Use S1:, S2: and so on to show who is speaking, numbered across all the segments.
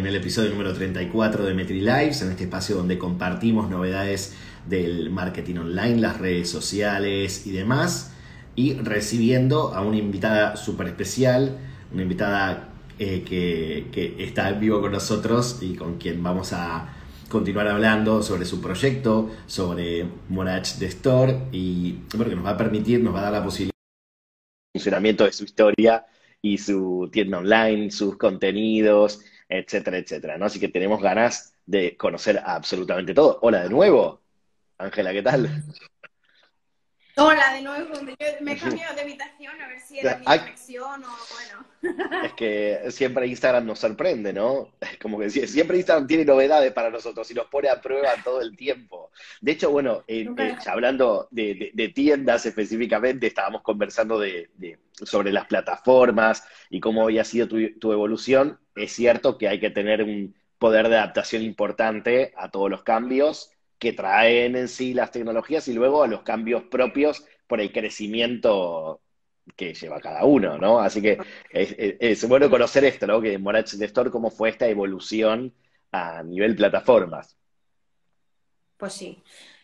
S1: en el episodio número 34 de Metri Lives, en este espacio donde compartimos novedades del marketing online, las redes sociales y demás, y recibiendo a una invitada súper especial, una invitada eh, que, está en vivo con nosotros y con quien vamos a continuar hablando sobre su proyecto, sobre Morach de Store y bueno, nos va a permitir, nos va a dar la posibilidad de funcionamiento de su historia y su tienda online, sus contenidos, etcétera, etcétera, ¿no? Así que tenemos ganas de conocer absolutamente todo. Hola de nuevo. Ángela, ¿qué tal?
S2: Hola de nuevo, me he cambiado de habitación a ver si era mi conexión o bueno.
S1: Es que siempre Instagram nos sorprende, ¿no? Como que siempre Instagram tiene novedades para nosotros y nos pone a prueba todo el tiempo. De hecho, bueno, eh, eh, hablando de, tiendas específicamente, estábamos conversando de, sobre las plataformas y cómo había sido tu evolución. Es cierto que hay que tener un poder de adaptación importante a todos los cambios que traen en sí las tecnologías y luego a los cambios propios por el crecimiento que lleva cada uno, ¿no? Así que es, bueno conocer esto, ¿no? Que Morach Store, cómo fue esta evolución a nivel plataformas.
S2: Pues sí.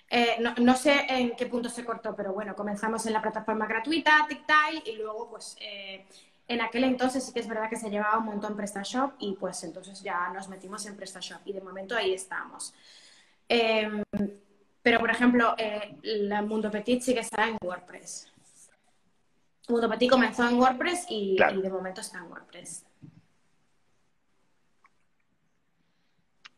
S2: Eh, no, sé en qué punto se cortó, pero bueno, comenzamos en la plataforma gratuita, TikTok, y luego, pues, eh, en aquel entonces sí que es verdad que se llevaba un montón PrestaShop y pues entonces ya nos metimos en PrestaShop y de momento ahí estamos. Em, pero, por ejemplo, eh, la Mundo Petit sí que está en WordPress. Mundo Petit comenzó en WordPress y, de momento está en WordPress.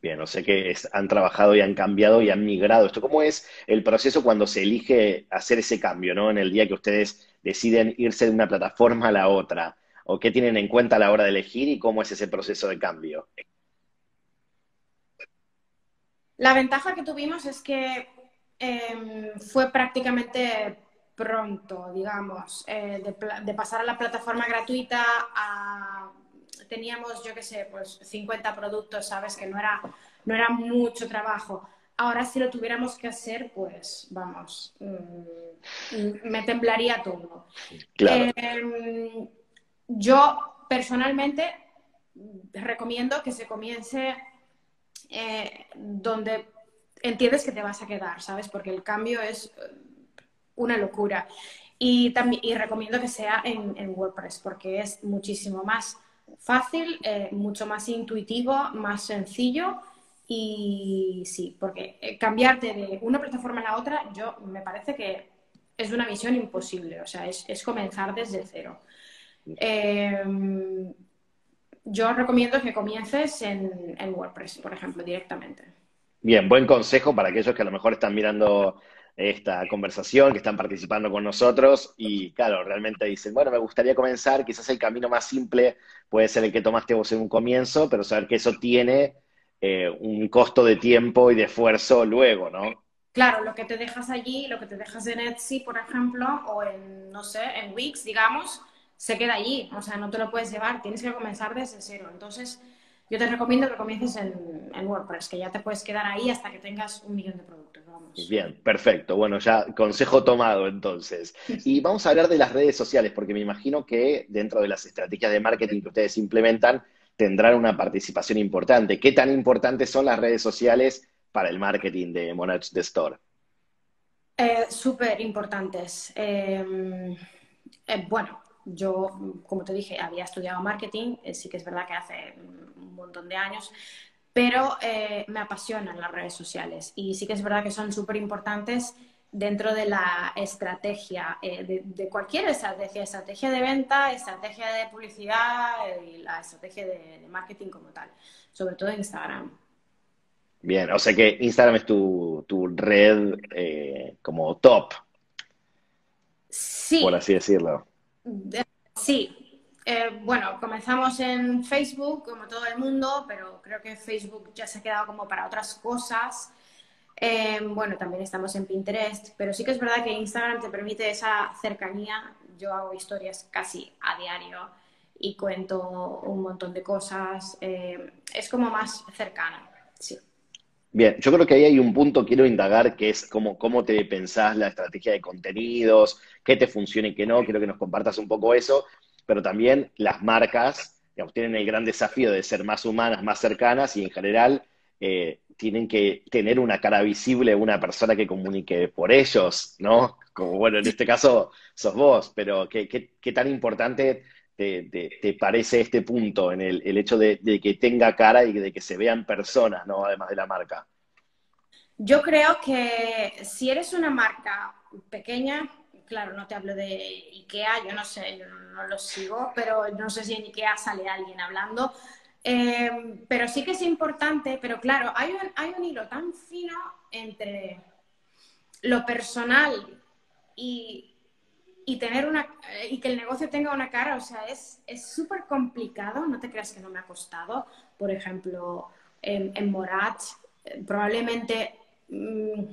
S1: Bien, no sé que han trabajado y han cambiado y han migrado. ¿Esto cómo es el proceso cuando se elige hacer ese cambio, ¿no? En el día que ustedes deciden irse de una plataforma a la otra. ¿O qué tienen en cuenta a la hora de elegir y cómo es ese proceso de cambio?
S2: La ventaja que tuvimos es que em, fue prácticamente pronto, digamos, eh, de, pasar a la plataforma gratuita a... Teníamos, yo qué sé, pues 50 productos, ¿sabes? Que no era, no era mucho trabajo. Ahora si lo tuviéramos que hacer, pues vamos, mm, me temblaría todo. Em, yo personalmente recomiendo que se comience eh, donde entiendes que te vas a quedar, ¿sabes? Porque el cambio es eh, una locura. Y, también, y recomiendo que sea en, WordPress porque es muchísimo más fácil, eh, mucho más intuitivo, más sencillo. Y sí, porque cambiarte de una plataforma a la otra, yo me parece que es una misión imposible, o sea, es, comenzar desde cero. Eh, yo recomiendo que comiences en, WordPress, por ejemplo, directamente.
S1: Bien, buen consejo para aquellos que a lo mejor están mirando esta conversación, que están participando con nosotros y claro, realmente dicen, bueno, me gustaría comenzar, quizás el camino más simple puede ser el que tomaste vos en un comienzo, pero saber que eso tiene eh, un costo de tiempo y de esfuerzo luego, ¿no?
S2: Claro, lo que te dejas allí, lo que te dejas en Etsy, por ejemplo, o en, no sé, en Wix, digamos, se queda allí, o sea, no te lo puedes llevar, tienes que comenzar desde cero. Entonces, yo te recomiendo que comiences en, WordPress, que ya te puedes quedar ahí hasta que tengas un millón de productos. Vamos.
S1: Bien, perfecto. Bueno, ya consejo tomado entonces. Y vamos a hablar de las redes sociales, porque me imagino que dentro de las estrategias de marketing que ustedes implementan, tendrán una participación importante. ¿Qué tan importantes son las redes sociales para el marketing de Monarch the Store?
S2: Eh, Súper importantes. Eh, eh, bueno, yo, como te dije, había estudiado marketing, eh, sí que es verdad que hace un montón de años, pero eh, me apasionan las redes sociales y sí que es verdad que son súper importantes dentro de la estrategia, eh, de, cualquier estrategia, estrategia de venta, estrategia de publicidad y la estrategia de, marketing como tal, sobre todo Instagram.
S1: Bien, o sea que Instagram es tu, tu red como top.
S2: Sí.
S1: Por así decirlo.
S2: Sí, eh, bueno, comenzamos en Facebook, como todo el mundo, pero creo que Facebook ya se ha quedado como para otras cosas. Eh, bueno, también estamos en Pinterest, pero sí que es verdad que Instagram te permite esa cercanía. Yo hago historias casi a diario y cuento un montón de cosas. Eh, es como más cercana, sí.
S1: Bien, yo creo que ahí hay un punto, quiero indagar, que es cómo, cómo te pensás la estrategia de contenidos, qué te funciona y qué no, quiero que nos compartas un poco eso, pero también las marcas tienen el gran desafío de ser más humanas, más cercanas y en general eh, tienen que tener una cara visible, una persona que comunique por ellos, ¿no? Como bueno, en este caso sos vos, pero ¿qué, tan importante te, parece este punto en el, hecho de, que tenga cara y de que se vean personas, ¿no? Además de la marca.
S2: Yo creo que si eres una marca pequeña, claro, no te hablo de IKEA, yo no sé, yo no lo sigo, pero no sé si en IKEA sale alguien hablando. Eh, pero sí que es importante, pero claro, hay un, hay un hilo tan fino entre lo personal y, tener una y que el negocio tenga una cara, o sea, es súper complicado, no te creas que no me ha costado. Por ejemplo, en, en Morat, eh, probablemente mm,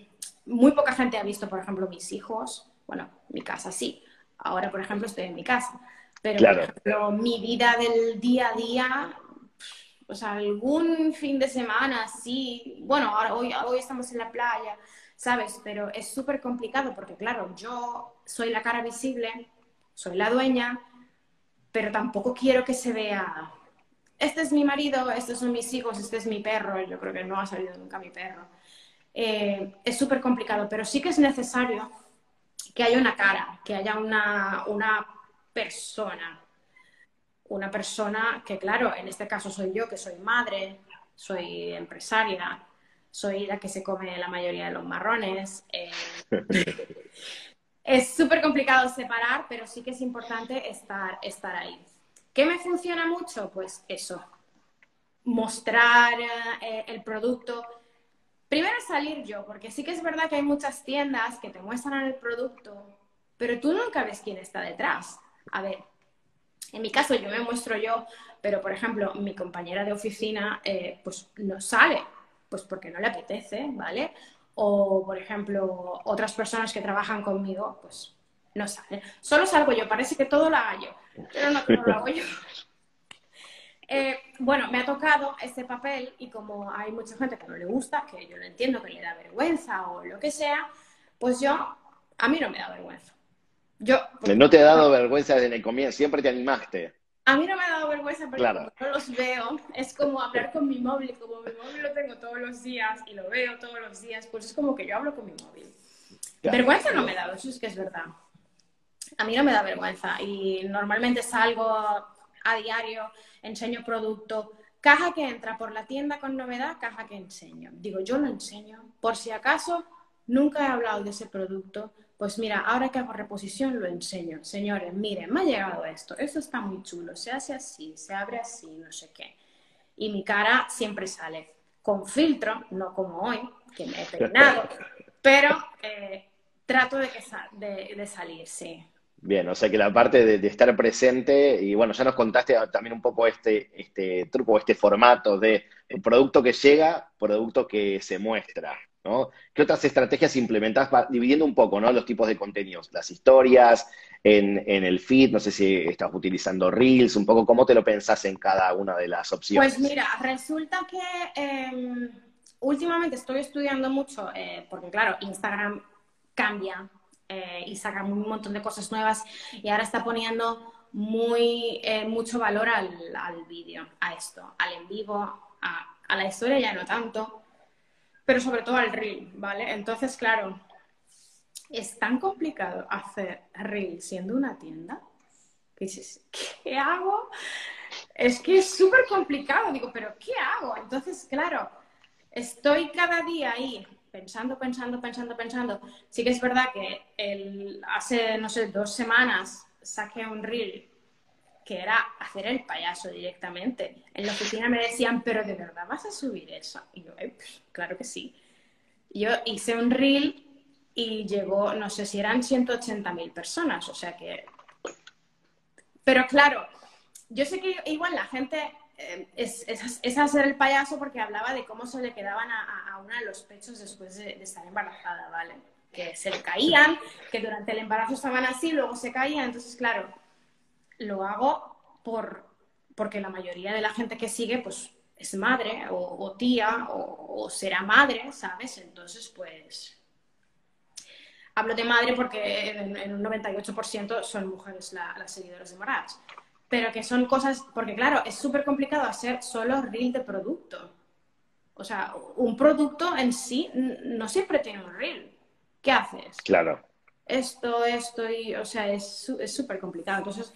S2: muy poca gente ha visto, por ejemplo, mis hijos, bueno, mi casa sí. Ahora, por ejemplo, estoy en mi casa. Pero, por ejemplo, mi vida del día a día, o sea, algún fin de semana, sí. Bueno, ahora, hoy, hoy estamos en la playa, ¿sabes? Pero es súper complicado porque, claro, yo soy la cara visible, soy la dueña, pero tampoco quiero que se vea, este es mi marido, estos son mis hijos, este es mi perro, yo creo que no ha salido nunca mi perro. Eh, es súper complicado, pero sí que es necesario que haya una cara, que haya una, una persona. Una persona que, claro, en este caso soy yo, que soy madre, soy empresaria, soy la que se come la mayoría de los marrones. Eh, es súper complicado separar, pero sí que es importante estar, estar ahí. ¿Qué me funciona mucho? Pues eso, mostrar eh, el producto primero salir yo, porque sí que es verdad que hay muchas tiendas que te muestran el producto, pero tú nunca ves quién está detrás. A ver, en mi caso yo me muestro yo, pero por ejemplo mi compañera de oficina eh, pues no sale, pues porque no le apetece, ¿vale? O por ejemplo otras personas que trabajan conmigo, pues no salen. Solo salgo yo, parece que todo lo hago yo, pero no todo lo hago yo. Eh, bueno, me ha tocado este papel y como hay mucha gente que no le gusta, que yo lo entiendo, que le da vergüenza o lo que sea, pues yo, a mí no me da vergüenza. Yo,
S1: no te ha dado vergüenza desde el comienzo, siempre te animaste.
S2: A mí no me ha dado vergüenza porque no los veo, es como hablar con mi móvil, como mi móvil lo tengo todos los días y lo veo todos los días, pues es como que yo hablo con mi móvil. Vergüenza no me ha dado, eso es que es verdad. A mí no me da vergüenza y normalmente salgo a diario, enseño producto, caja que entra por la tienda con novedad, caja que enseño. Digo, yo lo enseño, por si acaso nunca he hablado de ese producto, pues mira, ahora que hago reposición lo enseño. Señores, miren, me ha llegado esto, esto está muy chulo, se hace así, se abre así, no sé qué. Y mi cara siempre sale con filtro, no como hoy, que me he peinado, pero eh, trato de, que de, de salir, sí.
S1: Bien, o sea que la parte de, estar presente, y bueno, ya nos contaste también un poco este, este truco, este formato de producto que llega, producto que se muestra, ¿Qué otras estrategias implementás dividiendo un poco. Los tipos de contenidos, las historias, en, el feed, no sé si estás utilizando Reels, un poco cómo te lo pensás en cada una de las opciones.
S2: Pues mira, resulta que em, últimamente estoy estudiando mucho, eh, porque claro, Instagram cambia eh, y saca un montón de cosas nuevas y ahora está poniendo muy, eh, mucho valor al, al vídeo, a esto, al en vivo, a, la historia ya no tanto, pero sobre todo al reel, ¿vale? Entonces, claro, es tan complicado hacer reel siendo una tienda que dices, ¿qué hago? Es que es súper complicado, digo, pero ¿qué hago? Entonces, claro, estoy cada día ahí pensando, pensando, pensando, pensando. Sí que es verdad que el, hace, no sé, dos semanas saqué un reel que era hacer el payaso directamente. En la oficina me decían, pero ¿de verdad vas a subir eso? Y yo, eh, pues, claro que sí. Yo hice un reel y llegó, no sé si eran 180.000 personas, o sea que... Pero claro, yo sé que igual la gente eh, es, es, hacer el payaso porque hablaba de cómo se le quedaban a, una los pechos después de, estar embarazada, ¿vale? Que se le caían, que durante el embarazo estaban así, luego se caían. Entonces, claro, lo hago por, porque la mayoría de la gente que sigue, pues, es madre o, tía o, será madre, ¿sabes? Entonces, pues, hablo de madre porque en, un 98% son mujeres las seguidoras de Moraes. pero que son cosas, porque claro, es súper complicado hacer solo reel de producto. O sea, un producto en sí no siempre tiene un reel. ¿Qué haces?
S1: Claro.
S2: Esto, esto y, o sea, es súper complicado. Entonces,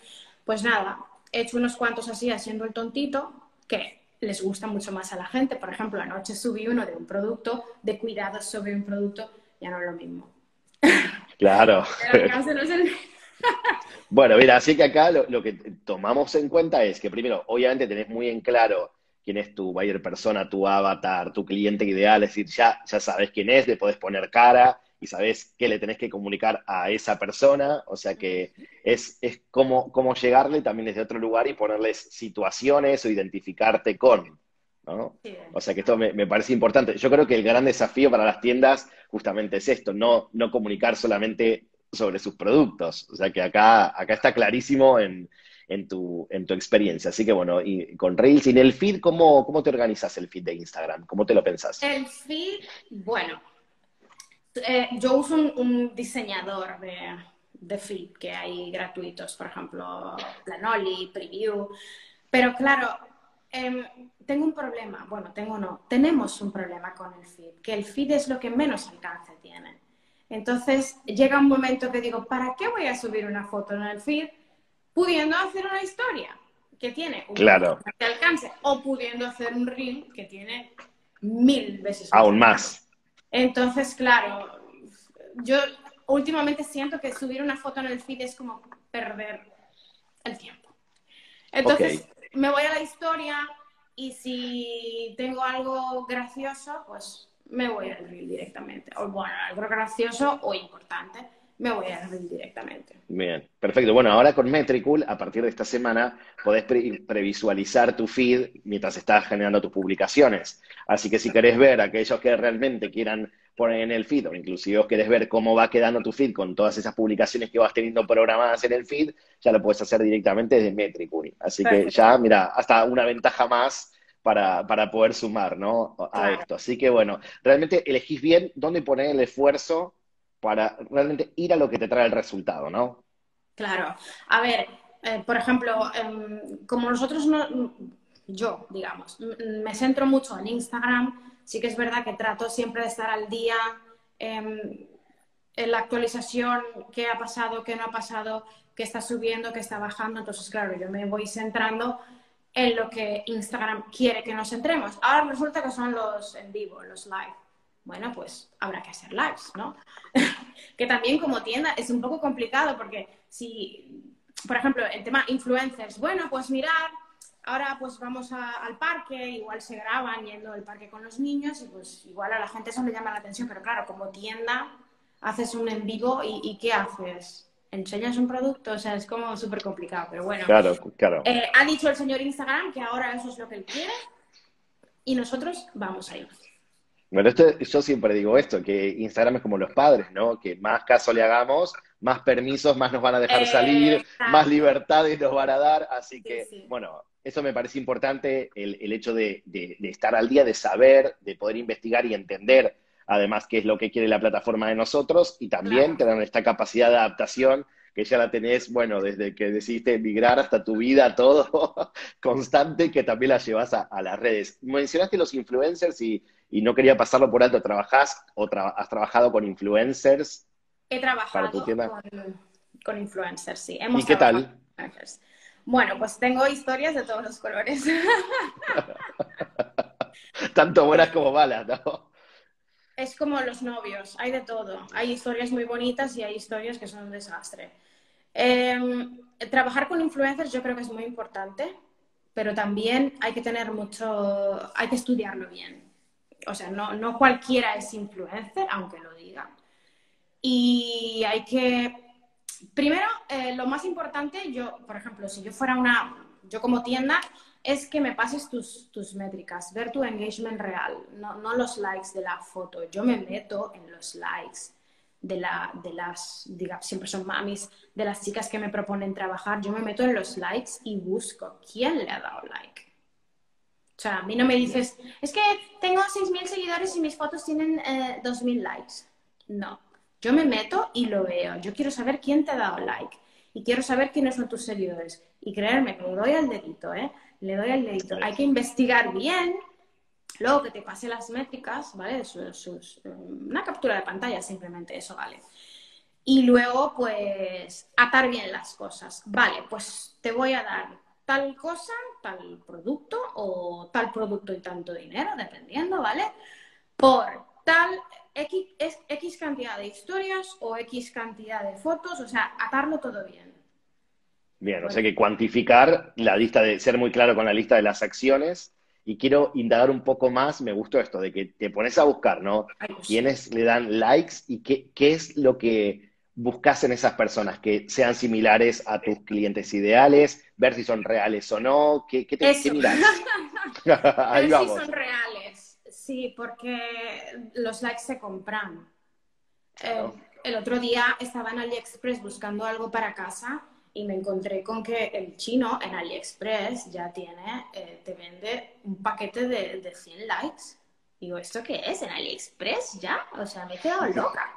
S2: pues nada, he hecho unos cuantos así haciendo el tontito que les gusta mucho más a la gente. Por ejemplo, anoche subí uno de un producto, de cuidados sobre un producto, ya no es lo mismo.
S1: Claro. bueno, mira, así que acá lo, que tomamos en cuenta es que primero, obviamente tenés muy en claro quién es tu buyer persona, tu avatar, tu cliente ideal, es decir, ya, ya sabes quién es, le podés poner cara y sabes qué le tenés que comunicar a esa persona, o sea que es, es como, como llegarle también desde otro lugar y ponerles situaciones o identificarte con. ¿no? O sea que esto me, parece importante. Yo creo que el gran desafío para las tiendas justamente es esto, no, no comunicar solamente sobre sus productos. O sea que acá, acá está clarísimo en, en, tu, en tu experiencia. Así que bueno, y con Reels y en el feed, ¿cómo, ¿cómo te organizas el feed de Instagram? ¿Cómo te lo pensás?
S2: El feed, bueno, eh, yo uso un, diseñador de, de, feed que hay gratuitos, por ejemplo, Planoli, Preview, pero claro, em, tengo un problema, bueno, tengo no, tenemos un problema con el feed, que el feed es lo que menos alcance tiene. Entonces llega un momento que digo, ¿para qué voy a subir una foto en el feed pudiendo hacer una historia que tiene un
S1: claro.
S2: alcance o pudiendo hacer un reel que tiene mil veces
S1: Aún más.
S2: Entonces, claro, yo últimamente siento que subir una foto en el feed es como perder el tiempo. Entonces, me voy a la historia y si tengo algo gracioso, pues me voy al reel directamente. O bueno, algo gracioso o importante me voy a ver directamente.
S1: Bien, perfecto. Bueno, ahora con Metricool, a partir de esta semana, podés previsualizar tu feed mientras estás generando tus publicaciones. Así que si querés ver aquellos que realmente quieran poner en el feed, o inclusive querés ver cómo va quedando tu feed con todas esas publicaciones que vas teniendo programadas en el feed, ya lo puedes hacer directamente desde Metricool. Así que ya, mira, hasta una ventaja más para, poder sumar, ¿no? A esto. Así que bueno, realmente elegís bien dónde poner el esfuerzo para realmente ir a lo que te trae el resultado, ¿no?
S2: Claro. A ver, eh, por ejemplo, em, como nosotros no, yo, digamos, me centro mucho en Instagram, sí que es verdad que trato siempre de estar al día em, en la actualización, qué ha pasado, qué no ha pasado, qué está subiendo, qué está bajando. Entonces, claro, yo me voy centrando en lo que Instagram quiere que nos centremos. Ahora resulta que son los en vivo, los live bueno, pues habrá que hacer lives, ¿no? que también como tienda es un poco complicado porque si, por ejemplo, el tema influencers, bueno, pues mirar, ahora pues vamos al parque, igual se graban yendo al parque con los niños y pues igual a la gente eso le llama la atención, pero claro, como tienda haces un en vivo y, ¿qué haces? enseñas un producto, o sea, es como súper complicado, pero bueno.
S1: Claro, claro.
S2: Eh, ha dicho el señor Instagram que ahora eso es lo que él quiere y nosotros vamos a ir.
S1: Bueno, yo siempre digo esto, que Instagram es como los padres, ¿no? Que más caso le hagamos, más permisos, más nos van a dejar salir, más libertades nos van a dar. Así que, bueno, eso me parece importante, el, hecho de, estar al día, de saber, de poder investigar y entender, además, qué es lo que quiere la plataforma de nosotros y también tener esta capacidad de adaptación que ya la tenés, bueno, desde que decidiste emigrar hasta tu vida, todo constante, que también la llevas a, a las redes. Mencionaste los influencers y y no quería pasarlo por alto. ¿Trabajás o has trabajado con influencers?
S2: He trabajado con, influencers, sí.
S1: ¿Y qué tal?
S2: Bueno, pues tengo historias de todos los colores.
S1: Tanto buenas como malas, ¿no?
S2: Es como los novios, hay de todo. Hay historias muy bonitas y hay historias que son un desastre. Em, trabajar con influencers yo creo que es muy importante, pero también hay que tener mucho, hay que estudiarlo bien o sea, no, cualquiera es influencer, aunque lo diga. Y hay que, primero, eh, lo más importante, yo, por ejemplo, si yo fuera una, yo como tienda, es que me pases tus, tus métricas, ver tu engagement real, no, no, los likes de la foto. Yo me meto en los likes de, la, de las, digamos, siempre son mamis, de las chicas que me proponen trabajar. Yo me meto en los likes y busco quién le ha dado like. O sea, a mí no me dices, es que tengo 6.000 seguidores y mis fotos tienen eh, 2.000 likes. No, yo me meto y lo veo. Yo quiero saber quién te ha dado like. y quiero saber quiénes son tus seguidores. Y que le doy al dedito, ¿eh? Le doy al dedito. Hay que investigar bien, luego que te pase las métricas, ¿vale? una captura de pantalla, simplemente eso vale. Y luego, pues, atar bien las cosas. Vale, pues te voy a dar tal cosa, tal producto o tal producto y tanto dinero, dependiendo, ¿vale? Por tal X, X cantidad de historias o X cantidad de fotos, o sea, atarlo todo bien.
S1: Bien, o sea que cuantificar la lista de, ser muy claro con la lista de las acciones. Y quiero indagar un poco más, me gustó esto, de que te pones a buscar, ¿no? Quiénes le dan likes y qué, qué es lo que buscas en esas personas, que sean similares a tus clientes ideales, ver si son reales o no, ¿qué, qué, te, ¿qué miras?
S2: Ahí ver si son reales, sí, porque los likes se compran. Eh, el otro día estaba en AliExpress buscando algo para casa y me encontré con que el chino en AliExpress ya tiene, eh, te vende un paquete de, de 100 likes. Digo, ¿esto qué es? ¿En AliExpress ya? O sea, me he quedado loca.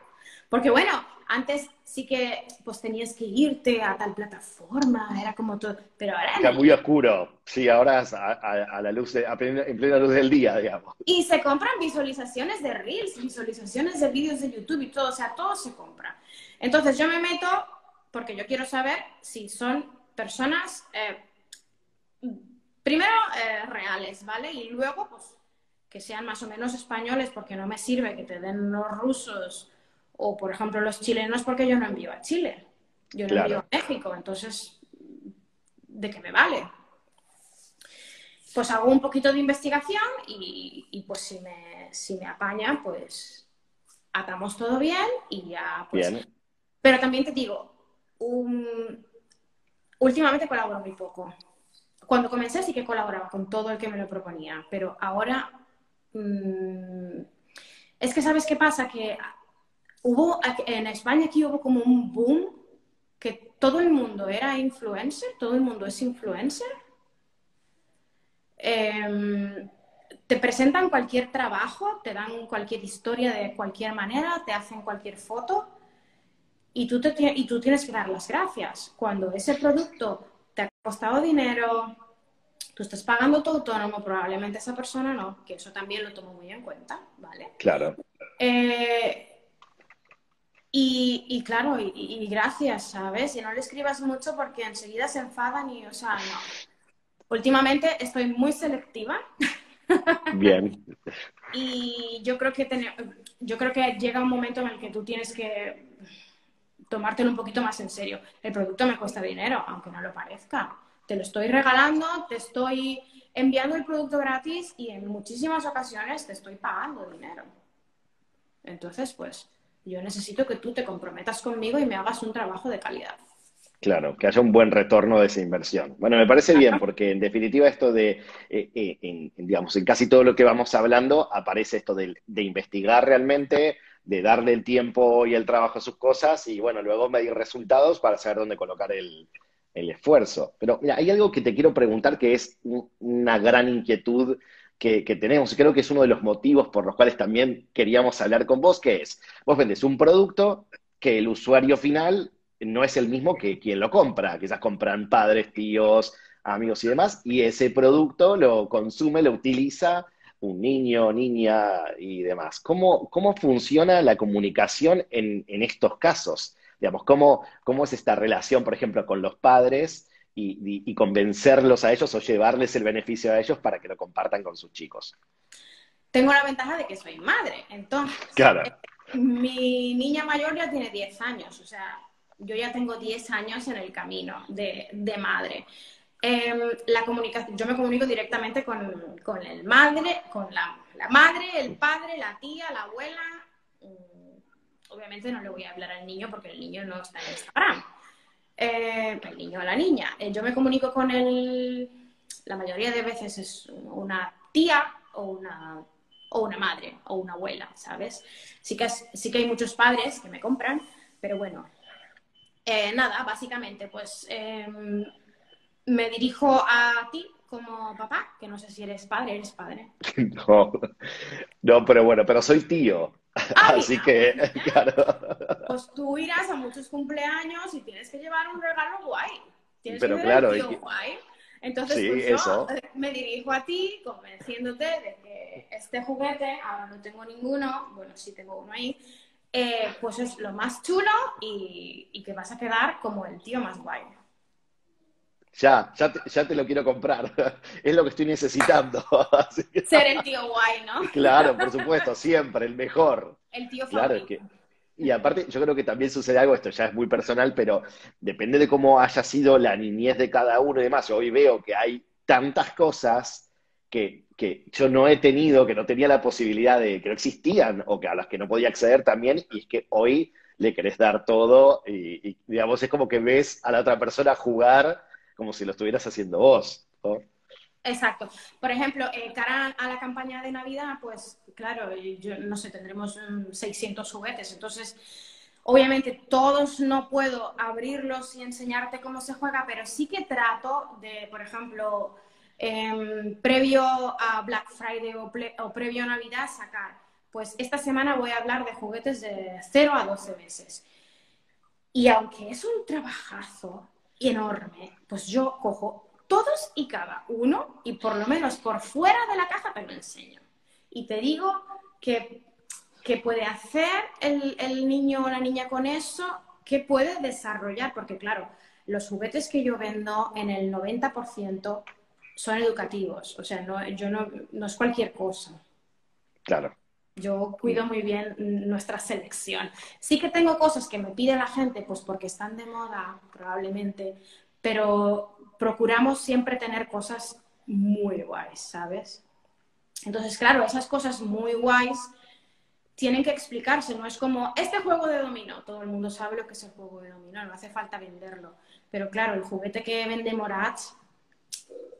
S2: Porque bueno, antes sí que pues tenías que irte a tal plataforma, era como todo, pero ahora...
S1: Era muy oscuro, sí, ahora es a, la luz, de, en plena luz del día, digamos.
S2: Y se compran visualizaciones de Reels, visualizaciones de vídeos de YouTube y todo, o sea, todo se compra. Entonces yo me meto porque yo quiero saber si son personas, eh, primero, eh, reales, ¿vale? Y luego, pues, que sean más o menos españoles, porque no me sirve que te den los rusos o, por ejemplo, los chilenos, porque yo no envío a Chile. Yo no envío a México, entonces, ¿de qué me vale? Pues hago un poquito de investigación y, pues si me, si me apaña, pues atamos todo bien y ya, pues... Pero también te digo, últimamente colaboro muy poco. Cuando comencé sí que colaboraba con todo el que me lo proponía, pero ahora mm, es que sabes qué pasa que hubo en España aquí hubo como un boom que todo el mundo era influencer, todo el mundo es influencer. Em, te presentan cualquier trabajo, te dan cualquier historia de cualquier manera, te hacen cualquier foto y tú, te, y tú tienes que dar las gracias. Cuando ese producto te ha costado dinero, tú estás pagando tu autónomo, probablemente esa persona no, que eso también lo tomo muy en cuenta, ¿vale?
S1: Claro.
S2: Eh, y, claro, y, gracias, ¿sabes? Y no le escribas mucho porque enseguida se enfadan y, o sea, no. Últimamente estoy muy selectiva.
S1: Bien.
S2: y yo creo que yo creo que llega un momento en el que tú tienes que tomártelo un poquito más en serio. El producto me cuesta dinero, aunque no lo parezca. Te lo estoy regalando, te estoy enviando el producto gratis y en muchísimas ocasiones te estoy pagando dinero. Entonces, pues, yo necesito que tú te comprometas conmigo y me hagas un trabajo de calidad.
S1: Claro, que haya un buen retorno de esa inversión. Bueno, me parece bien, porque en definitiva esto de, eh, eh, en, digamos, en casi todo lo que vamos hablando aparece esto de, de investigar realmente, de darle el tiempo y el trabajo a sus cosas y bueno, luego medir resultados para saber dónde colocar el, esfuerzo. Pero mira, hay algo que te quiero preguntar que es una gran inquietud que, que, tenemos, y creo que es uno de los motivos por los cuales también queríamos hablar con vos, que es, vos vendes un producto que el usuario final no es el mismo que quien lo compra, quizás compran padres, tíos, amigos y demás, y ese producto lo consume, lo utiliza un niño, niña y demás. ¿Cómo, cómo funciona la comunicación en, estos casos? Digamos, ¿cómo, ¿cómo, es esta relación, por ejemplo, con los padres y, convencerlos a ellos o llevarles el beneficio a ellos para que lo compartan con sus chicos?
S2: Tengo la ventaja de que soy madre, entonces.
S1: Claro.
S2: Eh, mi niña mayor ya tiene 10 años, o sea, yo ya tengo 10 años en el camino de, de madre. Em, la comunicación, yo me comunico directamente con, con el madre, con la, madre, el padre, la tía, la abuela. Mm, obviamente no le voy a hablar al niño porque el niño no está en Instagram. Eh, el niño o la niña. Eh, yo me comunico con él, la mayoría de veces es una tía o una, o una madre o una abuela, ¿sabes? Sí que, sí que hay muchos padres que me compran, pero bueno. Eh, nada, básicamente, pues em, me dirijo a ti como papá, que no sé si eres padre, eres padre.
S1: No, no, pero bueno, pero soy tío.
S2: Ah,
S1: Así que, claro.
S2: Pues tú irás a muchos cumpleaños y tienes que llevar un regalo guay. Tienes
S1: Pero
S2: que
S1: claro, y
S2: tío guay. Entonces,
S1: Sí,
S2: pues yo
S1: eso.
S2: eh, me dirijo a ti convenciéndote de que este juguete, ahora no tengo ninguno, bueno, sí tengo uno ahí, eh, pues es lo más chulo y, y que vas a quedar como el tío más guay.
S1: Ya, ya te, ya te lo quiero comprar. Es lo que estoy necesitando.
S2: Ser el tío guay, ¿no?
S1: claro, por supuesto, siempre, el mejor.
S2: El tío
S1: Claro, es que. Y aparte, yo creo que también sucede algo, esto ya es muy personal, pero depende de cómo haya sido la niñez de cada uno y demás. Hoy veo que hay tantas cosas que, que yo no he tenido, que no tenía la posibilidad de, que no existían, o que a las que no podía acceder también, y es que hoy le querés dar todo, y, y, digamos, es como que ves a la otra persona jugar como si lo estuvieras haciendo vos. ¿no?
S2: Exacto. Por ejemplo, eh, cara a la campaña de Navidad, pues claro, eh, yo no sé, tendremos mm, 600 juguetes. Entonces, obviamente todos no puedo abrirlos y enseñarte cómo se juega, pero sí que trato de, por ejemplo, em, previo a Black Friday o, o previo a Navidad, sacar. Pues esta semana voy a hablar de juguetes de 0 a 12 meses. Y aunque es un trabajazo enorme, pues yo cojo todos y cada uno y por lo menos por fuera de la caja te lo enseño. Y te digo que, que puede hacer el, el niño o la niña con eso, que puede desarrollar, porque claro, los juguetes que yo vendo en el 90% son educativos, o sea, no, yo no, no es cualquier cosa.
S1: Claro.
S2: Yo cuido muy bien nuestra selección. Sí que tengo cosas que me pide la gente, pues porque están de moda, probablemente, pero procuramos siempre tener cosas muy guays, ¿sabes? Entonces, claro, esas cosas muy guays tienen que explicarse, no es como este juego de dominó, todo el mundo sabe lo que es el juego de dominó, no hace falta venderlo. Pero claro, el juguete que vende Morat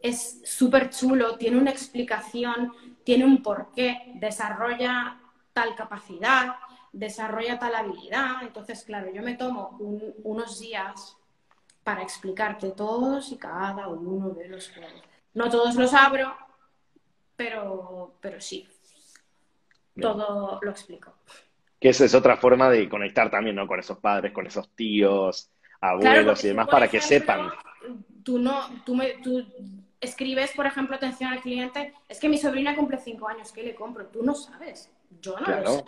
S2: es súper chulo, tiene una explicación, tiene un porqué, desarrolla tal capacidad, desarrolla tal habilidad. Entonces, claro, yo me tomo un- unos días para explicarte todos y cada uno de los juegos. No todos los abro, pero, pero sí,
S1: Bien.
S2: todo lo explico.
S1: Que esa es otra forma de conectar también, ¿no? Con esos padres, con esos tíos, abuelos y demás, para que sepan.
S2: Tú no, tú, me, tú escribes, por ejemplo, atención al cliente, es que mi sobrina cumple cinco años, ¿qué le compro? Tú no sabes, yo no
S1: Claro.
S2: lo sé.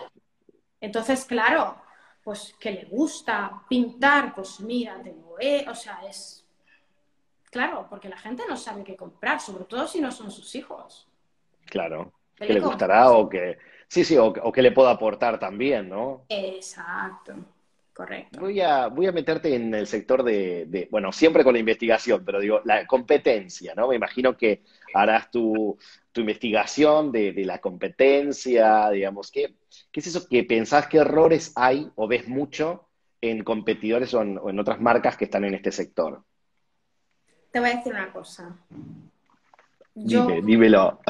S2: Entonces, claro, pues que le gusta pintar, pues mira, tengo, eh, o sea, es... Claro, porque la gente no sabe qué comprar, sobre todo si no son sus hijos.
S1: Claro.
S2: ¿Qué
S1: Que
S2: le
S1: le gustará o que. Sí, sí, o, o que le pueda aportar también, ¿no?
S2: Exacto, correcto.
S1: Voy a, voy a meterte en el sector de, de- bueno, siempre con la investigación, pero digo, la competencia, ¿no? Me imagino que harás tu, tu investigación de, de la competencia, digamos, ¿qué, qué es eso que pensás, qué errores hay o ves mucho en competidores o en, o en otras marcas que están en este sector?
S2: Te voy a decir una cosa. Yo
S1: Dime, dímelo.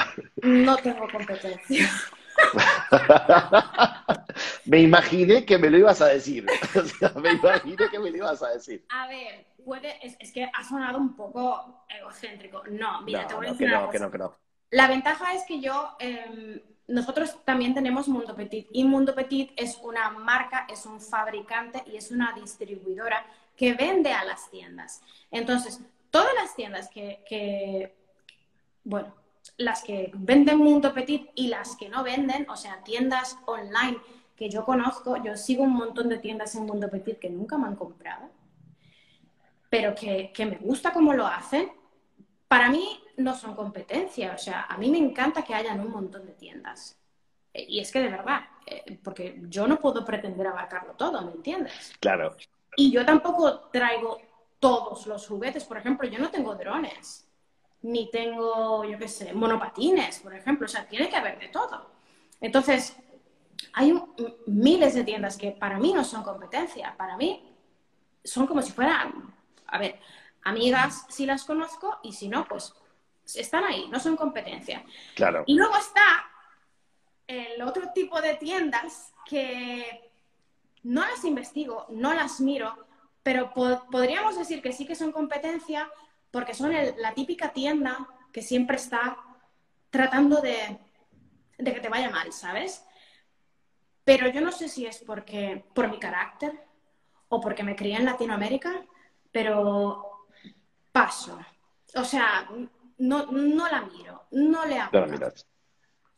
S2: no tengo competencia.
S1: Me imaginé que me lo ibas a decir. O sea, me imaginé que me lo ibas a decir.
S2: A ver, puede, es, es que ha sonado un poco egocéntrico. No, mira,
S1: No,
S2: te voy a decir
S1: que no, que no, que no.
S2: La ventaja es que yo, eh, nosotros también tenemos Mundo Petit y Mundo Petit es una marca, es un fabricante y es una distribuidora que vende a las tiendas. Entonces, todas las tiendas que, que bueno, las que venden Mundo Petit y las que no venden, o sea, tiendas online que yo conozco, yo sigo un montón de tiendas en Mundo Petit que nunca me han comprado, pero que, que me gusta cómo lo hacen. Para mí no son competencia, o sea, a mí me encanta que hayan un montón de tiendas. Eh, Y es que de verdad, eh, porque yo no puedo pretender abarcarlo todo, ¿me entiendes?
S1: Claro,
S2: Y yo tampoco traigo todos los juguetes. Por ejemplo, yo no tengo drones, ni tengo, yo qué sé, monopatines, por ejemplo. O sea, tiene que haber de todo. Entonces, hay un- miles de tiendas que para mí no son competencia. Para mí son como si fueran, a ver, amigas si las conozco y si no, pues están ahí, no son competencia.
S1: claro.
S2: Y luego está el otro tipo de tiendas que no las investigo, no las miro, pero po- podríamos decir que sí que son competencia porque son el- la típica tienda que siempre está tratando de, de que te vaya mal, ¿sabes? Pero yo no sé si es porque, por mi carácter o porque me crié en Latinoamérica, pero paso. O sea, no, no la miro, no le hago.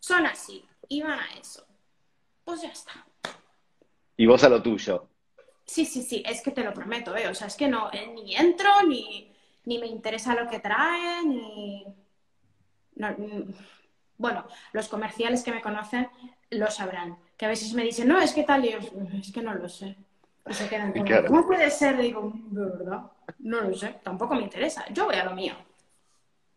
S2: Son así, y van a eso. Pues ya está.
S1: Y vos a lo tuyo.
S2: Sí, sí, sí, es que te lo prometo, ¿eh? O sea, es que no, eh, ni entro, ni, ni me interesa lo que traen, ni... Mm, bueno, los comerciales que me conocen lo sabrán. Que a veces me dicen, no, es que tal, y yo, es que no lo sé. Y se quedan como, ¿cómo puede ser? Digo, de verdad, no lo sé, tampoco me interesa. Yo voy a lo mío.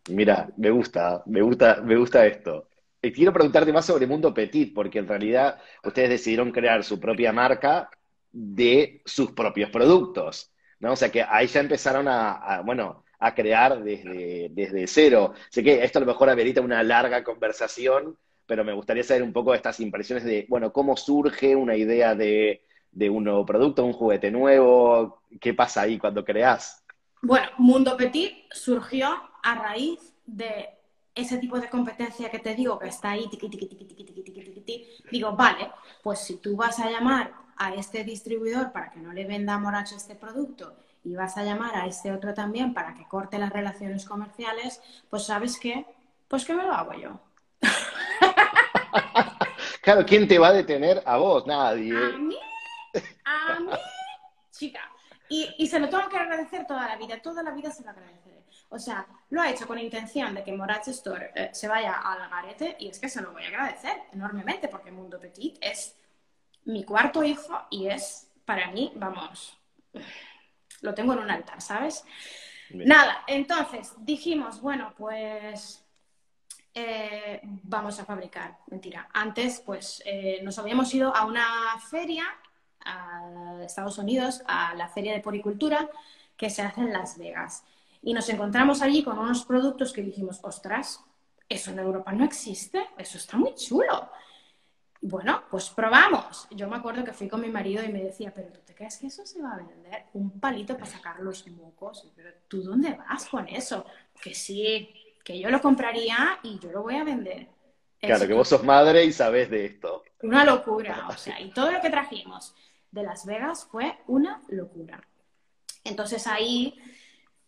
S1: Mira, me gusta, me gusta, me gusta esto. Y quiero preguntarte más sobre Mundo Petit, porque en realidad ustedes decidieron crear su propia marca de sus propios productos, ¿no? O sea que ahí ya empezaron a, bueno, a crear desde, desde cero. Sé que esto a lo mejor amerita una larga conversación, pero me gustaría saber un poco estas impresiones de, bueno, cómo surge una idea de, de un nuevo producto, un juguete nuevo, ¿qué pasa ahí cuando creas?
S2: Bueno, Mundo Petit surgió a raíz de ese tipo de competencia que te digo que está ahí, tiqui, tiqui, tiqui, digo, vale, pues si tú vas a llamar a este distribuidor para que no le venda a Moracho este producto y vas a llamar a este otro también para que corte las relaciones comerciales, pues sabes qué, pues que me lo hago yo.
S1: claro, ¿quién te va a detener? A vos, nadie.
S2: A mí, a mí, chica. Y, y se lo tengo que agradecer toda la vida, toda la vida se lo agradeceré. O sea, lo ha hecho con intención de que Moracho Store eh, se vaya al garete y es que se lo voy a agradecer enormemente porque Mundo Petit es mi cuarto hijo y es para mí, vamos, lo tengo en un altar, ¿sabes? Nada, entonces dijimos, bueno, pues eh, vamos a fabricar. Mentira. Antes, pues eh, nos habíamos ido a una feria a Estados Unidos, a la feria de poricultura que se hace en Las Vegas. Y nos encontramos allí con unos productos que dijimos, ostras, eso en Europa no existe, eso está muy chulo. Bueno, pues probamos. Yo me acuerdo que fui con mi marido y me decía, pero ¿tú te crees que eso se va a vender? Un palito para sacar los mocos. Pero ¿tú dónde vas con eso? Que sí, que yo lo compraría y yo lo voy a vender.
S1: Claro, que vos sos madre y sabes de esto.
S2: Una locura, o sea, y todo lo que trajimos de Las Vegas fue una locura. Entonces ahí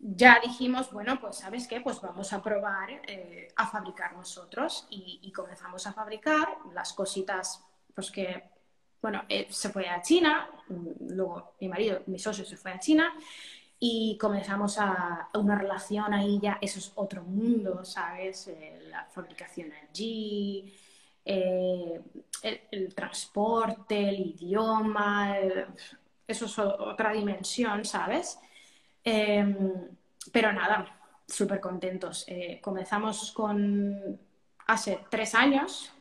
S2: ya dijimos, bueno, pues sabes qué, pues vamos a probar eh, a fabricar nosotros y, comenzamos a fabricar las cositas, pues que, bueno, eh, se fue a China, mm, luego mi marido, mi socio se fue a China y comenzamos a una relación ahí ya, eso es otro mundo, ¿sabes? Eh, la fabricación allí, el, el, transporte, el idioma, eso es otra dimensión, ¿sabes? Em, pero nada, súper contentos. Eh, comenzamos con hace tres años,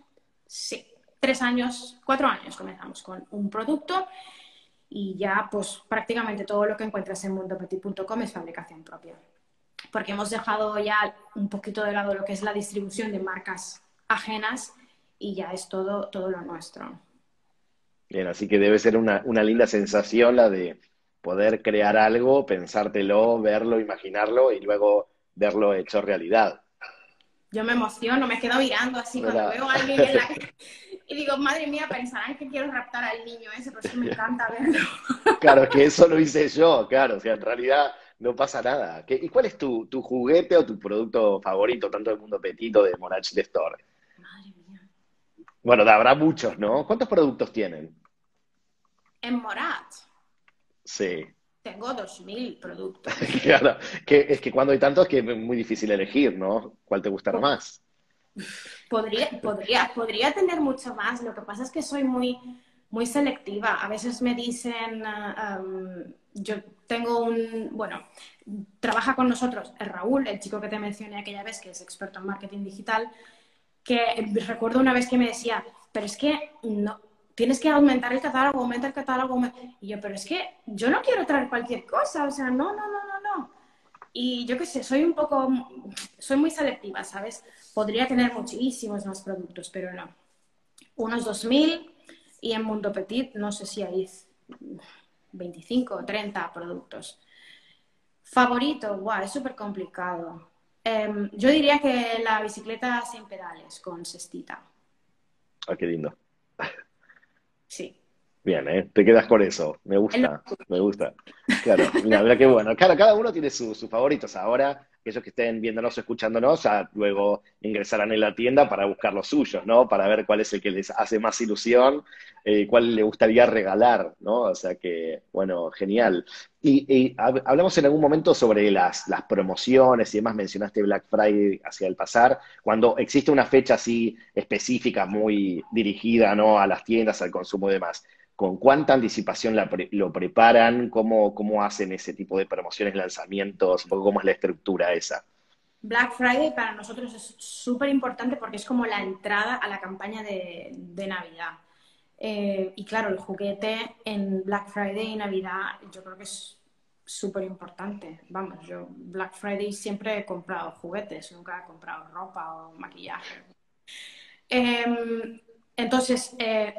S2: sí, tres años, cuatro años comenzamos con un producto y ya pues prácticamente todo lo que encuentras en mundopetit.com es fabricación propia. Porque hemos dejado ya un poquito de lado lo que es la distribución de marcas ajenas y ya es todo, todo lo nuestro.
S1: Bien, así que debe ser una, una linda sensación la de poder crear algo, pensártelo, verlo, imaginarlo y luego verlo hecho realidad.
S2: Yo me emociono, me quedo mirando así cuando veo a alguien en la... Y digo, madre mía, pensarán que quiero raptar al niño ese, pero es que me encanta verlo.
S1: Claro, que eso lo hice yo, claro, o sea, en realidad no pasa nada. ¿Y cuál es tu, tu juguete o tu producto favorito, tanto del mundo petito de Monach de Store? Madre mía. Bueno, habrá muchos, ¿no? ¿Cuántos productos tienen?
S2: En Morat.
S1: Sí.
S2: Tengo 2.000 productos.
S1: claro, que, es que cuando hay tantos que es muy difícil elegir, ¿no? ¿Cuál te gustará más?
S2: Podría, podría, podría tener mucho más. Lo que pasa es que soy muy, muy selectiva. A veces me dicen, ah, yo tengo un, bueno, trabaja con nosotros el Raúl, el chico que te mencioné aquella vez, que es experto en marketing digital, que recuerdo una vez que me decía, pero es que no, tienes que aumentar el catálogo, aumenta el catálogo. Y yo, pero es que yo no quiero traer cualquier cosa, o sea, no, no, no, no, no. Y yo qué sé, soy un poco, soy muy selectiva, ¿sabes? Podría tener muchísimos más productos, pero no. Unos 2.000 y en Mundo Petit no sé si hay 25 o 30 productos. Favorito, guau, es súper complicado. Em, yo diría que la bicicleta sin pedales con cestita.
S1: Ah, qué lindo.
S2: Sí.
S1: Bien, ¿eh? Te quedas con eso. Me gusta, me gusta. Claro, mira, mira qué bueno. Claro, cada uno tiene sus favoritos. Ahora, aquellos que estén viéndonos o escuchándonos, luego ingresarán en la tienda para buscar los suyos, ¿no? Para ver cuál es el que les hace más ilusión, eh, cuál le gustaría regalar, ¿no? O sea que, bueno, genial. Y, hablamos en algún momento sobre las, las promociones y demás, mencionaste Black Friday hacia el pasar, cuando existe una fecha así específica, muy dirigida, ¿no? A las tiendas, al consumo y demás con cuánta anticipación lo preparan, ¿Cómo, cómo hacen ese tipo de promociones, lanzamientos, cómo es la estructura esa.
S2: Black Friday para nosotros es súper importante porque es como la entrada a la campaña de, Navidad. Eh, y claro, el juguete en Black Friday y Navidad yo creo que es súper importante. Vamos, yo Black Friday siempre he comprado juguetes, nunca he comprado ropa o maquillaje. Em, entonces, eh,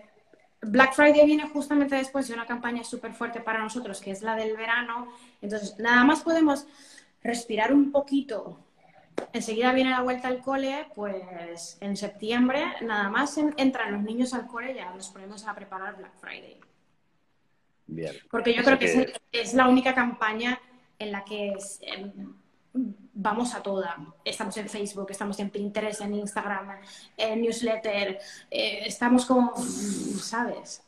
S2: Black Friday viene justamente después de una campaña súper fuerte para nosotros, que es la del verano. Entonces, nada más podemos respirar un poquito. Enseguida viene la vuelta al cole, pues en septiembre nada más entran los niños al cole y ya nos ponemos a preparar Black Friday.
S1: Bien.
S2: Porque yo creo que, Es, la única campaña en la que em, vamos a toda. Estamos en Facebook, estamos en Pinterest, en Instagram, en newsletter, eh, estamos como, ¿sabes?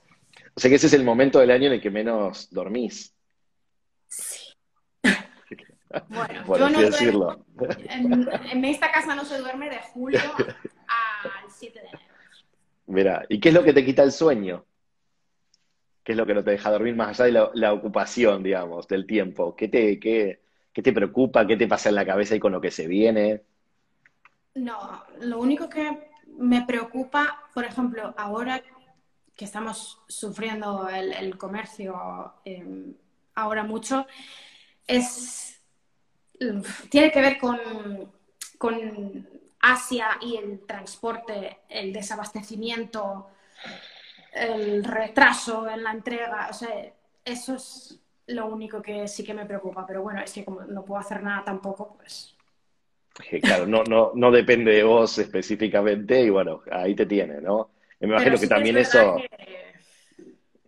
S1: O sea que ese es el momento del año en el que menos dormís.
S2: Sí. bueno, yo no decirlo. En, esta casa no se duerme de julio al 7 de enero.
S1: Mira, ¿y qué es lo que te quita el sueño? ¿Qué es lo que no te deja dormir más allá de la, ocupación, digamos, del tiempo? ¿Qué te, qué, ¿Qué te preocupa? ¿Qué te pasa en la cabeza y con lo que se viene?
S2: No, lo único que me preocupa, por ejemplo, ahora que estamos sufriendo el, comercio em, ahora mucho, es tiene que ver con, con Asia y el transporte, el desabastecimiento, el retraso en la entrega. O sea, eso es lo único que sí que me preocupa, pero bueno, es que como no puedo hacer nada tampoco, pues...
S1: Claro, no, no, no depende de vos específicamente y bueno, ahí te tiene, ¿no? Me imagino que también eso...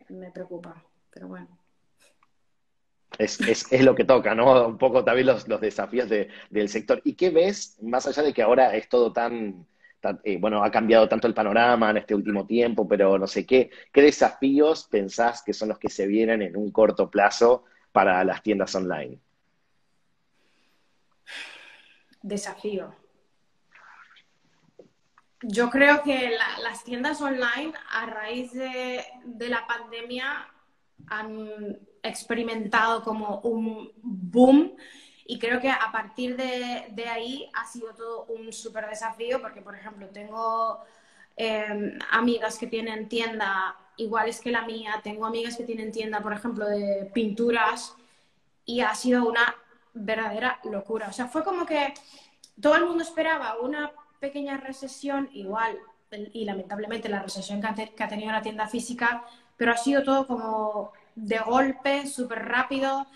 S2: Me preocupa, pero bueno.
S1: Es, es, es, lo que toca, ¿no? Un poco también los, los desafíos de, del sector. ¿Y qué ves, más allá de que ahora es todo tan eh, bueno, ha cambiado tanto el panorama en este último tiempo, pero no sé qué, ¿qué desafíos pensás que son los que se vienen en un corto plazo para las tiendas online?
S2: Desafío. Yo creo que las tiendas online, a raíz de, de la pandemia, han experimentado como un boom y creo que a partir de, ahí ha sido todo un súper desafío porque, por ejemplo, tengo em, amigas que tienen tienda iguales que la mía, tengo amigas que tienen tienda, por ejemplo, de pinturas y ha sido una verdadera locura. O sea, fue como que todo el mundo esperaba una pequeña recesión, igual, y lamentablemente la recesión que ha, tenido la tienda física, pero ha sido todo como de golpe, súper rápido.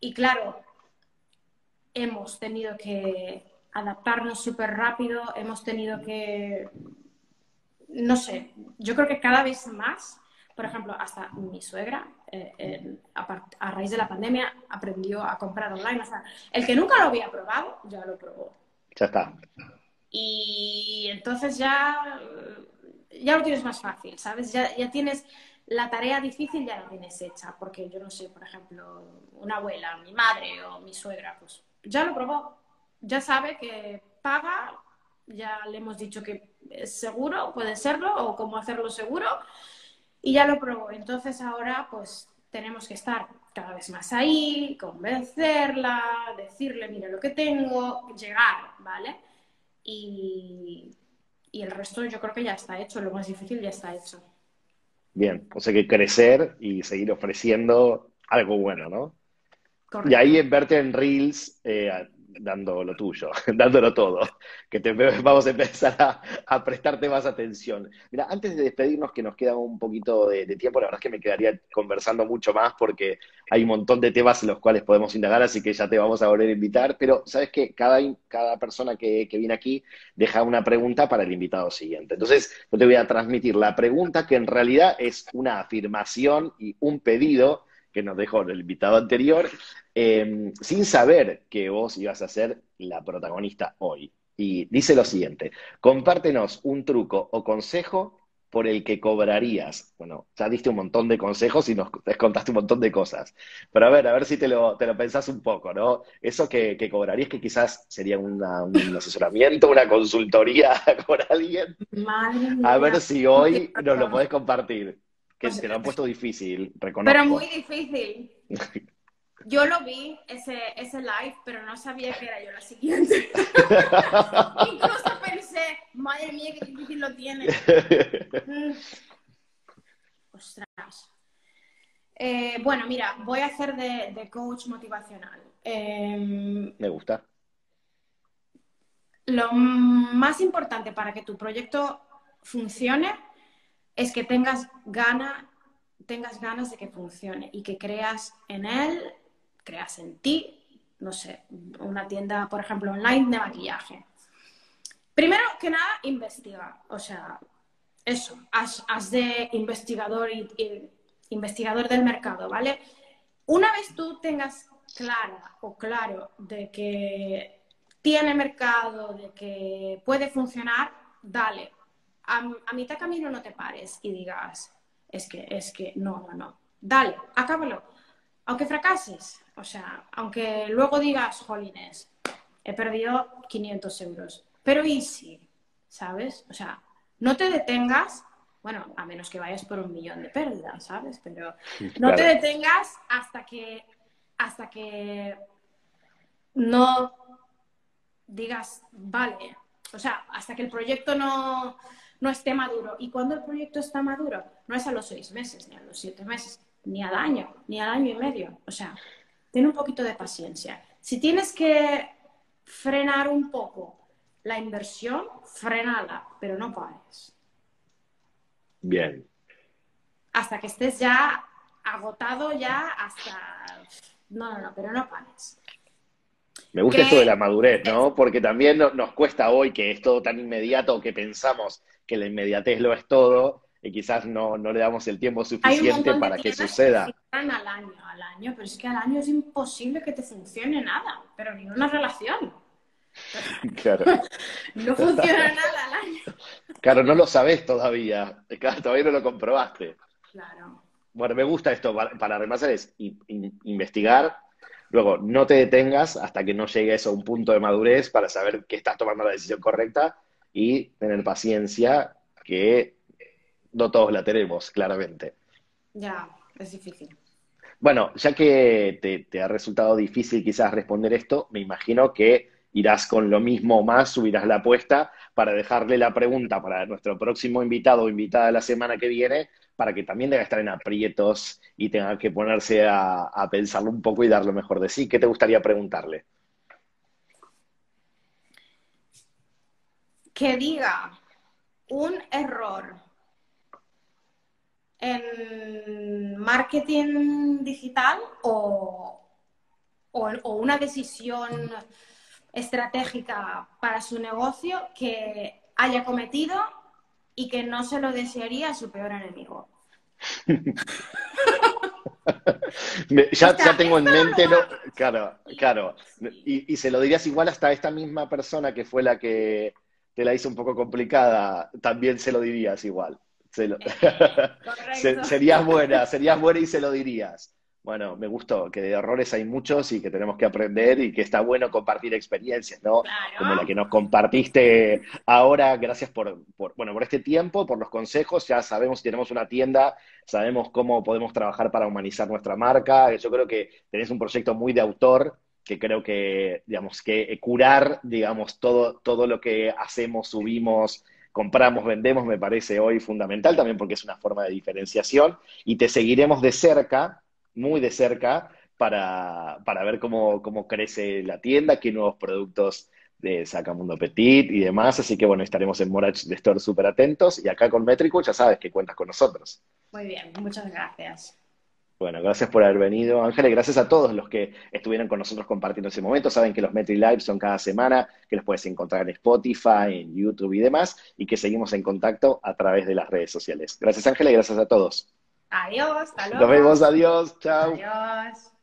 S2: Y claro, hemos tenido que adaptarnos súper rápido, hemos tenido que, no sé, yo creo que cada vez más, por ejemplo, hasta mi suegra, eh, a, raíz de la pandemia, aprendió a comprar online. O sea, el que nunca lo había probado, ya lo probó.
S1: Ya está.
S2: Y entonces ya, ya lo tienes más fácil, ¿sabes? Ya, ya tienes la tarea difícil ya la tienes hecha, porque yo no sé, por ejemplo, una abuela, mi madre o mi suegra, pues ya lo probó, ya sabe que paga, ya le hemos dicho que es seguro, puede serlo, o cómo hacerlo seguro, y ya lo probó. Entonces ahora pues tenemos que estar cada vez más ahí, convencerla, decirle, mira lo que tengo, llegar, ¿vale? Y, y el resto yo creo que ya está hecho, lo más difícil ya está hecho.
S1: Bien, o sea que crecer y seguir ofreciendo algo bueno, ¿no? Y ahí verte en Reels, eh, dando lo tuyo, dándolo todo, que te, vamos a empezar a, prestarte más atención. Mira, antes de despedirnos, que nos queda un poquito de, tiempo, la verdad es que me quedaría conversando mucho más porque hay un montón de temas en los cuales podemos indagar, así que ya te vamos a volver a invitar, pero sabes que cada, cada persona que, que viene aquí deja una pregunta para el invitado siguiente. Entonces, yo te voy a transmitir la pregunta que en realidad es una afirmación y un pedido que nos dejó el invitado anterior, em, sin saber que vos ibas a ser la protagonista hoy. Y dice lo siguiente, compártenos un truco o consejo por el que cobrarías. Bueno, ya diste un montón de consejos y nos contaste un montón de cosas. Pero a ver, a ver si te lo, te lo pensás un poco, ¿no? Eso que, cobrarías que quizás sería un asesoramiento, una consultoría con alguien. A ver si hoy nos lo podés compartir. Que se lo han puesto difícil, reconozco.
S2: Pero muy difícil. Yo lo vi, ese, ese live, pero no sabía que era yo la siguiente. Incluso pensé, madre mía, qué difícil lo tiene. Ostras. Eh, bueno, mira, voy a hacer de, coach motivacional.
S1: Em, Me gusta.
S2: Lo más importante para que tu proyecto funcione es que tengas, gana, tengas ganas de que funcione y que creas en él, creas en ti, no sé, una tienda, por ejemplo, online de maquillaje. Primero que nada, investiga. O sea, eso, haz, de investigador y, investigador del mercado, ¿vale? Una vez tú tengas clara o claro de que tiene mercado, de que puede funcionar, dale, a, mitad camino no te pares y digas, es que, es que, no, no, no. Dale, acábalo. Aunque fracases, o sea, aunque luego digas, jolines, he perdido 500 euros. Pero easy, ¿sabes? O sea, no te detengas, bueno, a menos que vayas por un millón de pérdidas, ¿sabes? Pero no te detengas hasta que, hasta que no digas, vale, o sea, hasta que el proyecto no, no esté maduro. Y cuando el proyecto está maduro, no es a los seis meses, ni a los siete meses, ni al año, ni al año y medio. O sea, ten un poquito de paciencia. Si tienes que frenar un poco la inversión, frenala, pero no pares.
S1: Bien.
S2: Hasta que estés ya agotado, ya hasta... No, no, no, pero no pares.
S1: Me gusta esto de la madurez, ¿no? Porque también nos cuesta hoy que es todo tan inmediato que pensamos que la inmediatez lo es todo y quizás no, no le damos el tiempo suficiente para que suceda.
S2: al año, al año, pero es que al año es imposible que te funcione nada, pero ni una relación.
S1: Claro.
S2: no funciona nada al año.
S1: Claro, no lo sabes todavía. todavía no lo comprobaste.
S2: Claro.
S1: Bueno, me gusta esto. Para, remasar es investigar. Luego, no te detengas hasta que no llegues a un punto de madurez para saber que estás tomando la decisión correcta y tener paciencia, que no todos la tenemos, claramente.
S2: Ya, es difícil.
S1: Bueno, ya que te, ha resultado difícil quizás responder esto, me imagino que irás con lo mismo o más, subirás la apuesta para dejarle la pregunta para nuestro próximo invitado o invitada la semana que viene, para que también deba estar en aprietos y tenga que ponerse a, a pensarlo un poco y dar lo mejor de sí. ¿Qué te gustaría preguntarle?
S2: Que diga un error en marketing digital o, una decisión estratégica para su negocio que haya cometido y que no se lo desearía a su peor enemigo.
S1: ya, tengo en mente, claro, claro. Y, y, se lo dirías igual hasta a esta misma persona que fue la que te la hizo un poco complicada, también se lo dirías igual. serías buena, serías buena y se lo dirías. Bueno, me gustó que de errores hay muchos y que tenemos que aprender y que está bueno compartir experiencias, ¿no? Como la que nos compartiste ahora, gracias por, por, bueno, por este tiempo, por los consejos, ya sabemos si tenemos una tienda, sabemos cómo podemos trabajar para humanizar nuestra marca, yo creo que tenés un proyecto muy de autor, que creo que, digamos, que curar, digamos, todo, todo lo que hacemos, subimos, compramos, vendemos, me parece hoy fundamental también porque es una forma de diferenciación y te seguiremos de cerca, muy de cerca, para, para ver cómo, cómo crece la tienda, qué nuevos productos de Sacamundo Petit y demás. Así que bueno, estaremos en Morach de Store súper atentos. Y acá con Métrico ya sabes que cuentas con nosotros.
S2: Muy bien, muchas gracias.
S1: Bueno, gracias por haber venido, Ángeles. Gracias a todos los que estuvieron con nosotros compartiendo ese momento. Saben que los Metri Live son cada semana, que los puedes encontrar en Spotify, en YouTube y demás, y que seguimos en contacto a través de las redes sociales. Gracias, Ángeles, y gracias a todos.
S2: Adiós, hasta luego.
S1: Nos vemos, adiós, chao.
S2: Adiós.